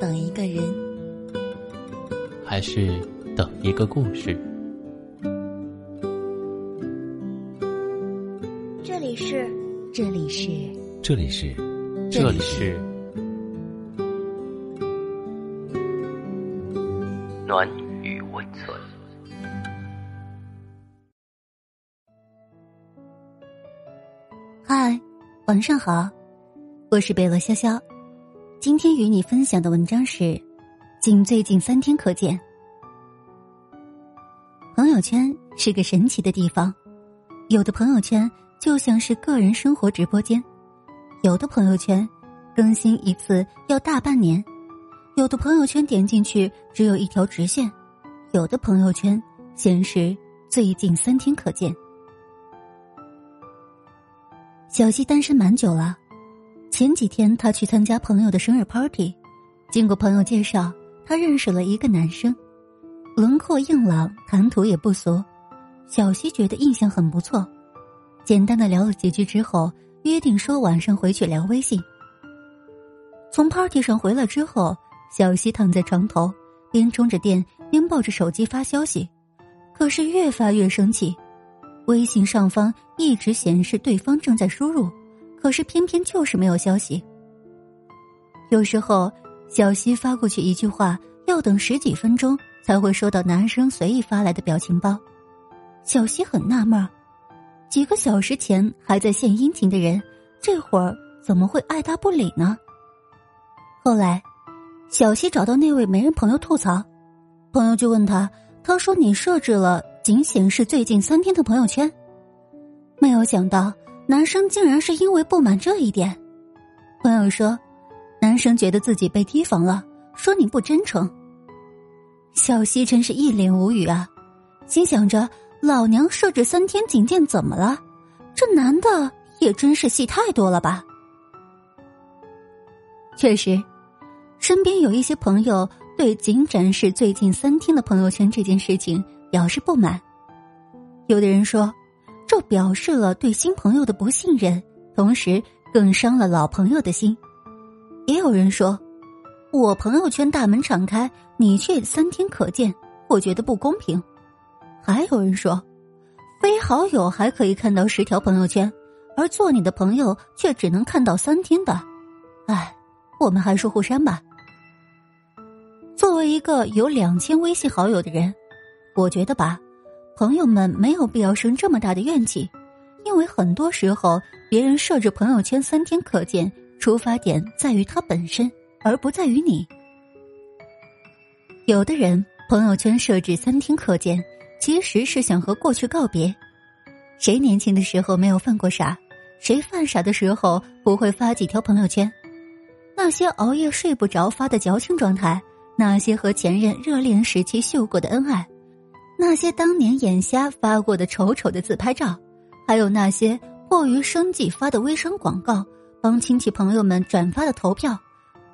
等一个人，还是等一个故事？这里是，这里是，这里是，这里是暖与温存。嗨，晚上好，我是贝乐潇潇。今天与你分享的文章是：仅最近三天可见。朋友圈是个神奇的地方，有的朋友圈就像是个人生活直播间，有的朋友圈更新一次要大半年，有的朋友圈点进去只有一条直线，有的朋友圈显示最近三天可见。小西单身蛮久了。前几天，他去参加朋友的生日 party，经过朋友介绍，他认识了一个男生，轮廓硬朗，谈吐也不俗。小西觉得印象很不错，简单的聊了几句之后，约定说晚上回去聊微信。从 party 上回来之后，小西躺在床头，边充着电边抱着手机发消息，可是越发越生气，微信上方一直显示对方正在输入。可是偏偏就是没有消息。有时候小西发过去一句话，要等十几分钟才会收到男生随意发来的表情包。小西很纳闷，几个小时前还在献殷勤的人，这会儿怎么会爱答不理呢？后来，小西找到那位媒人朋友吐槽，朋友就问他，他说：“你设置了仅显示最近三天的朋友圈。”没有想到。男生竟然是因为不满这一点，朋友说，男生觉得自己被提防了，说你不真诚。小西真是一脸无语啊，心想着老娘设置三天警戒怎么了？这男的也真是戏太多了吧？确实，身边有一些朋友对仅展示最近三天的朋友圈这件事情表示不满，有的人说。这表示了对新朋友的不信任，同时更伤了老朋友的心。也有人说，我朋友圈大门敞开，你却三天可见，我觉得不公平。还有人说，非好友还可以看到十条朋友圈，而做你的朋友却只能看到三天的。哎，我们还是互删吧。作为一个有两千微信好友的人，我觉得吧。朋友们没有必要生这么大的怨气，因为很多时候别人设置朋友圈三天可见，出发点在于他本身，而不在于你。有的人朋友圈设置三天可见，其实是想和过去告别。谁年轻的时候没有犯过傻？谁犯傻的时候不会发几条朋友圈？那些熬夜睡不着发的矫情状态，那些和前任热恋时期秀过的恩爱。那些当年眼瞎发过的丑丑的自拍照，还有那些迫于生计发的微商广告，帮亲戚朋友们转发的投票，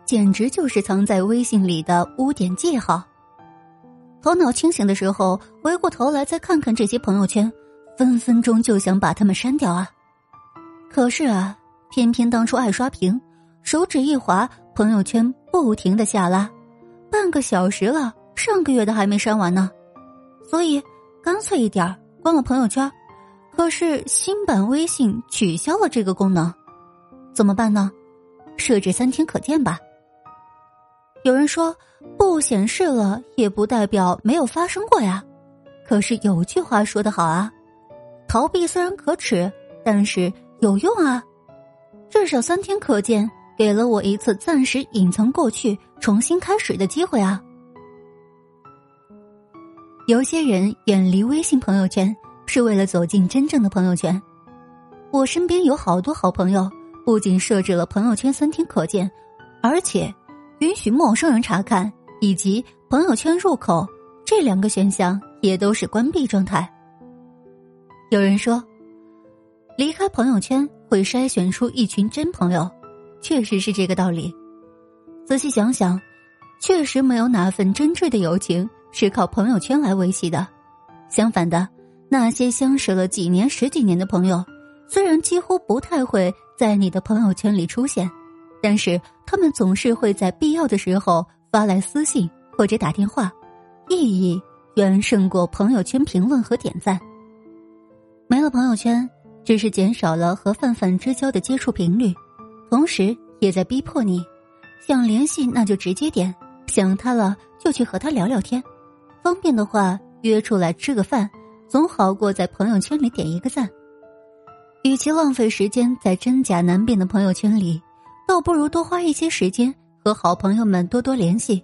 简直就是藏在微信里的污点记号。头脑清醒的时候，回过头来再看看这些朋友圈，分分钟就想把他们删掉啊！可是啊，偏偏当初爱刷屏，手指一滑，朋友圈不停的下拉，半个小时了，上个月的还没删完呢。所以，干脆一点关了朋友圈。可是新版微信取消了这个功能，怎么办呢？设置三天可见吧。有人说不显示了也不代表没有发生过呀。可是有句话说得好啊，逃避虽然可耻，但是有用啊。至少三天可见，给了我一次暂时隐藏过去、重新开始的机会啊。有些人远离微信朋友圈，是为了走进真正的朋友圈。我身边有好多好朋友，不仅设置了朋友圈三天可见，而且允许陌生人查看，以及朋友圈入口这两个选项也都是关闭状态。有人说，离开朋友圈会筛选出一群真朋友，确实是这个道理。仔细想想，确实没有哪份真挚的友情。是靠朋友圈来维系的。相反的，那些相识了几年、十几年的朋友，虽然几乎不太会在你的朋友圈里出现，但是他们总是会在必要的时候发来私信或者打电话，意义远胜过朋友圈评论和点赞。没了朋友圈，只是减少了和泛泛之交的接触频率，同时也在逼迫你，想联系那就直接点，想他了就去和他聊聊天，方便的话约出来吃个饭，总好过在朋友圈里点一个赞。与其浪费时间在真假难辨的朋友圈里，倒不如多花一些时间和好朋友们多多联系。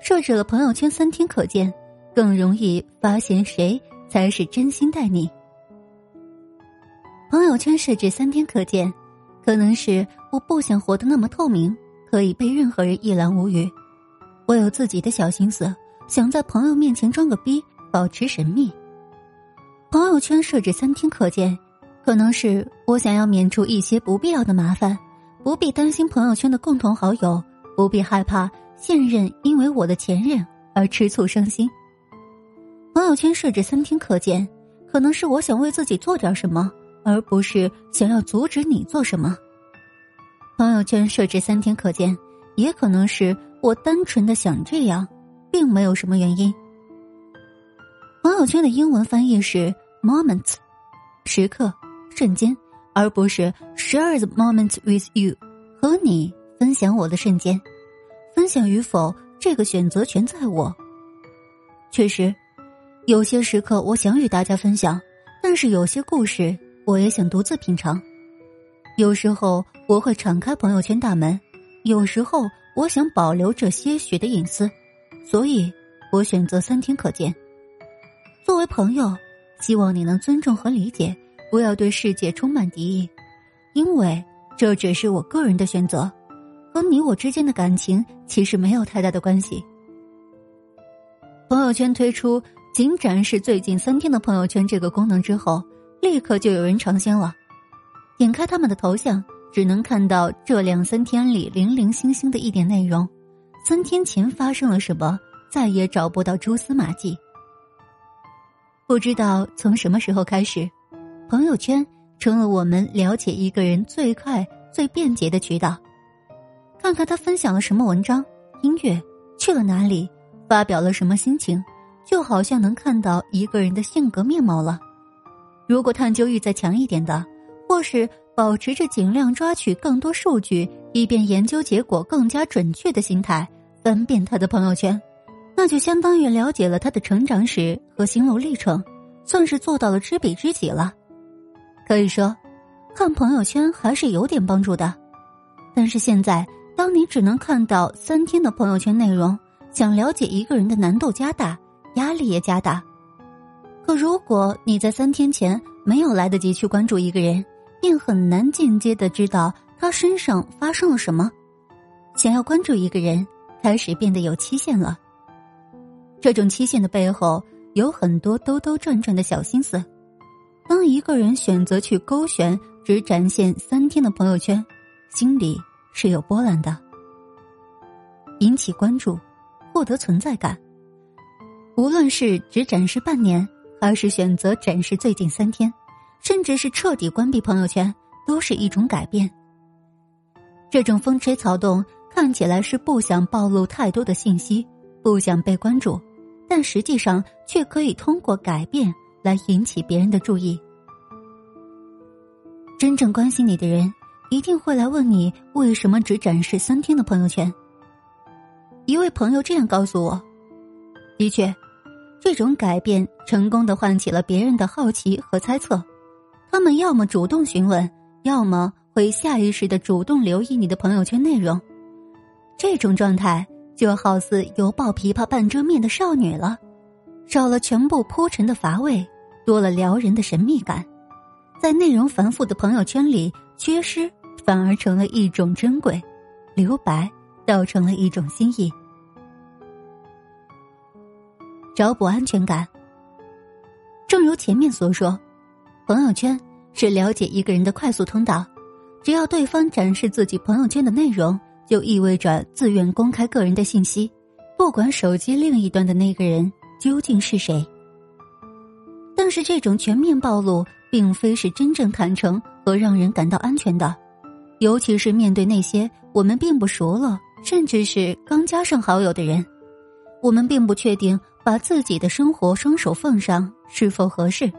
设置了朋友圈三天可见，更容易发现谁才是真心待你。朋友圈设置三天可见，可能是我不想活得那么透明，可以被任何人一览无余。我有自己的小心思，想在朋友面前装个逼，保持神秘。朋友圈设置三天可见。可能是我想要免除一些不必要的麻烦，不必担心朋友圈的共同好友，不必害怕现任因为我的前任而吃醋伤心。朋友圈设置三天可见，可能是我想为自己做点什么，而不是想要阻止你做什么。朋友圈设置三天可见，也可能是我单纯的想这样，并没有什么原因。朋友圈的英文翻译是 moments，时刻。瞬间，而不是 share the moment with you，和你分享我的瞬间。分享与否，这个选择权在我。确实，有些时刻我想与大家分享，但是有些故事我也想独自品尝。有时候我会敞开朋友圈大门，有时候我想保留这些许的隐私，所以我选择三天可见。作为朋友，希望你能尊重和理解。不要对世界充满敌意，因为这只是我个人的选择，和你我之间的感情其实没有太大的关系。朋友圈推出仅展示最近三天的朋友圈这个功能之后，立刻就有人尝鲜了。点开他们的头像，只能看到这两三天里零零星星的一点内容，三天前发生了什么，再也找不到蛛丝马迹。不知道从什么时候开始。朋友圈成了我们了解一个人最快、最便捷的渠道。看看他分享了什么文章、音乐，去了哪里，发表了什么心情，就好像能看到一个人的性格面貌了。如果探究欲再强一点的，或是保持着尽量抓取更多数据，以便研究结果更加准确的心态，翻遍他的朋友圈，那就相当于了解了他的成长史和心路历程，算是做到了知彼知己了。可以说，看朋友圈还是有点帮助的。但是现在，当你只能看到三天的朋友圈内容，想了解一个人的难度加大，压力也加大。可如果你在三天前没有来得及去关注一个人，便很难间接的知道他身上发生了什么。想要关注一个人，开始变得有期限了。这种期限的背后，有很多兜兜转转的小心思。当一个人选择去勾选只展现三天的朋友圈，心里是有波澜的。引起关注，获得存在感。无论是只展示半年，还是选择展示最近三天，甚至是彻底关闭朋友圈，都是一种改变。这种风吹草动看起来是不想暴露太多的信息，不想被关注，但实际上却可以通过改变。来引起别人的注意。真正关心你的人，一定会来问你为什么只展示三天的朋友圈。一位朋友这样告诉我：“的确，这种改变成功的唤起了别人的好奇和猜测。他们要么主动询问，要么会下意识的主动留意你的朋友圈内容。这种状态就好似犹抱琵琶半遮面的少女了，少了全部铺陈的乏味。”多了撩人的神秘感，在内容繁复的朋友圈里缺失，反而成了一种珍贵；留白倒成了一种心意。找补安全感。正如前面所说，朋友圈是了解一个人的快速通道。只要对方展示自己朋友圈的内容，就意味着自愿公开个人的信息，不管手机另一端的那个人究竟是谁。但是这种全面暴露，并非是真正坦诚和让人感到安全的，尤其是面对那些我们并不熟了，甚至是刚加上好友的人，我们并不确定把自己的生活双手奉上是否合适。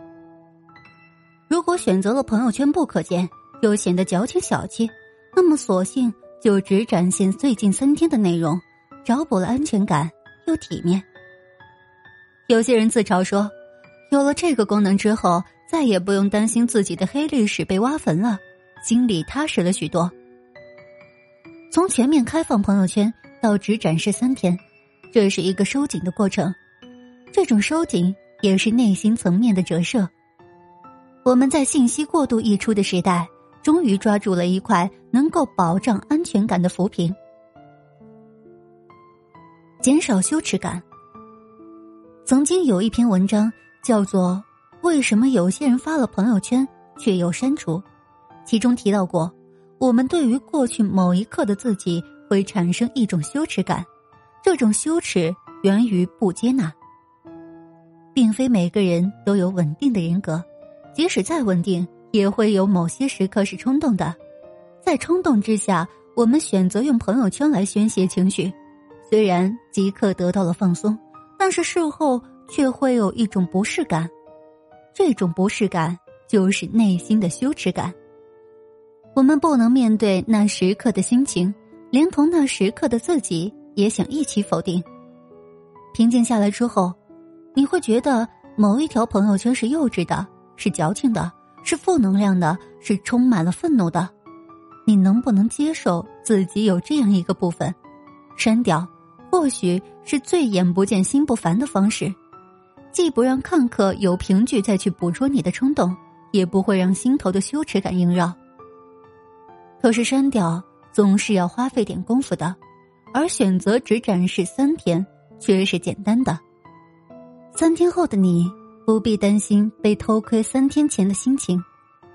如果选择了朋友圈不可见，又显得矫情小气，那么索性就只展现最近三天的内容，找补了安全感又体面。有些人自嘲说，有了这个功能之后，再也不用担心自己的黑历史被挖坟了，心里踏实了许多。从全面开放朋友圈到只展示三天，这是一个收紧的过程，这种收紧也是内心层面的折射。我们在信息过度溢出的时代，终于抓住了一块能够保障安全感的扶贫，减少羞耻感。曾经有一篇文章叫做《为什么有些人发了朋友圈却又删除》，其中提到过，我们对于过去某一刻的自己会产生一种羞耻感，这种羞耻源于不接纳，并非每个人都有稳定的人格。即使再稳定，也会有某些时刻是冲动的。在冲动之下，我们选择用朋友圈来宣泄情绪，虽然即刻得到了放松，但是事后却会有一种不适感。这种不适感就是内心的羞耻感。我们不能面对那时刻的心情，连同那时刻的自己也想一起否定。平静下来之后，你会觉得某一条朋友圈是幼稚的。是矫情的，是负能量的，是充满了愤怒的。你能不能接受自己有这样一个部分？删掉，或许是最眼不见心不烦的方式，既不让看客有凭据再去捕捉你的冲动，也不会让心头的羞耻感萦绕。可是删掉总是要花费点功夫的，而选择只展示三天却是简单的。三天后的你。不必担心被偷窥三天前的心情，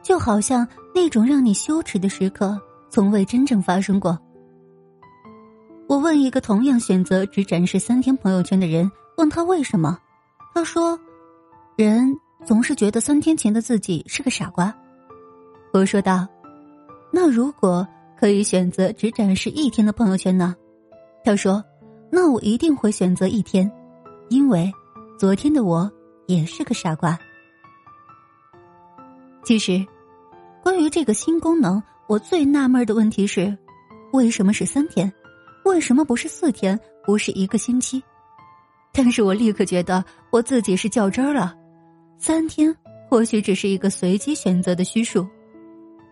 就好像那种让你羞耻的时刻从未真正发生过。我问一个同样选择只展示三天朋友圈的人，问他为什么，他说：“人总是觉得三天前的自己是个傻瓜。”我说道：“那如果可以选择只展示一天的朋友圈呢？”他说：“那我一定会选择一天，因为昨天的我。”也是个傻瓜。其实，关于这个新功能，我最纳闷的问题是：为什么是三天？为什么不是四天？不是一个星期？但是我立刻觉得我自己是较真儿了。三天或许只是一个随机选择的虚数，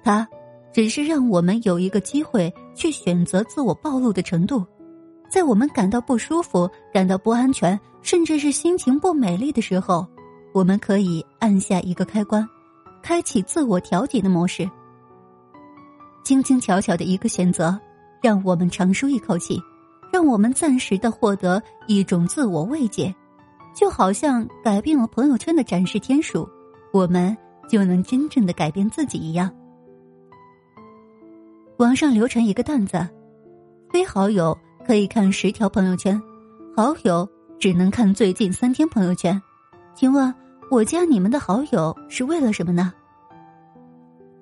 它只是让我们有一个机会去选择自我暴露的程度。在我们感到不舒服、感到不安全，甚至是心情不美丽的时候，我们可以按下一个开关，开启自我调节的模式。轻轻巧巧的一个选择，让我们长舒一口气，让我们暂时的获得一种自我慰藉，就好像改变了朋友圈的展示天数，我们就能真正的改变自己一样。网上流传一个段子：非好友。可以看十条朋友圈，好友只能看最近三天朋友圈。请问，我加你们的好友是为了什么呢？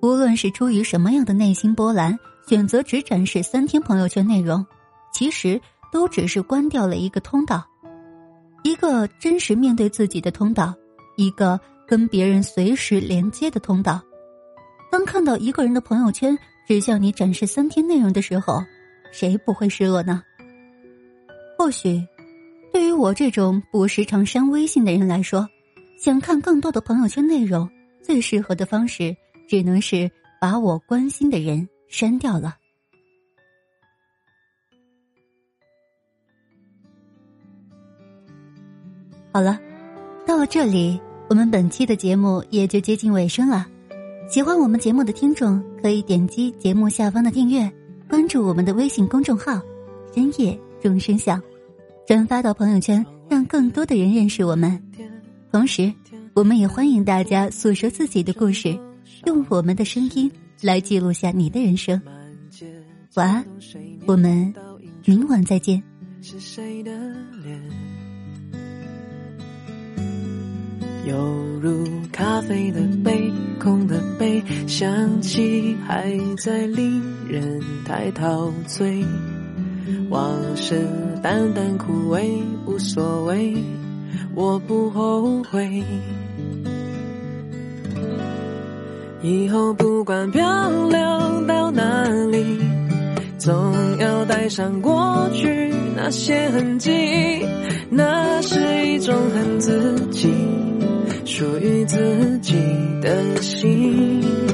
无论是出于什么样的内心波澜，选择只展示三天朋友圈内容，其实都只是关掉了一个通道，一个真实面对自己的通道，一个跟别人随时连接的通道。当看到一个人的朋友圈只向你展示三天内容的时候，谁不会失落呢？或许，对于我这种不时常删微信的人来说，想看更多的朋友圈内容，最适合的方式只能是把我关心的人删掉了。好了，到了这里，我们本期的节目也就接近尾声了。喜欢我们节目的听众，可以点击节目下方的订阅，关注我们的微信公众号“深夜”。钟声响，转发到朋友圈，让更多的人认识我们。同时我们也欢迎大家诉说自己的故事用我们的声音来记录下你的人生。晚安我们明晚再见。是谁的脸犹如咖啡的杯空的杯想起还在令人太陶醉。往事淡淡苦味无所谓。我不后悔。以后不管漂流到哪里总要带上过去那些痕迹那是一种很自己属于自己的心。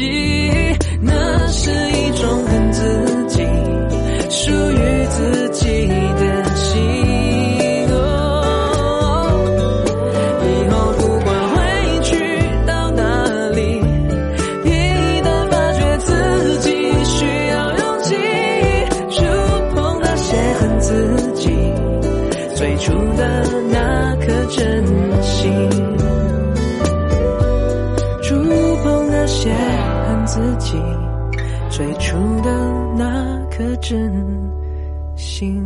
记忆那是一种恨自己属于自己的心以后不管会去到哪里一旦发觉自己需要勇气触碰那些恨自己最初的那颗真心。触碰那些自己最初的那颗真心。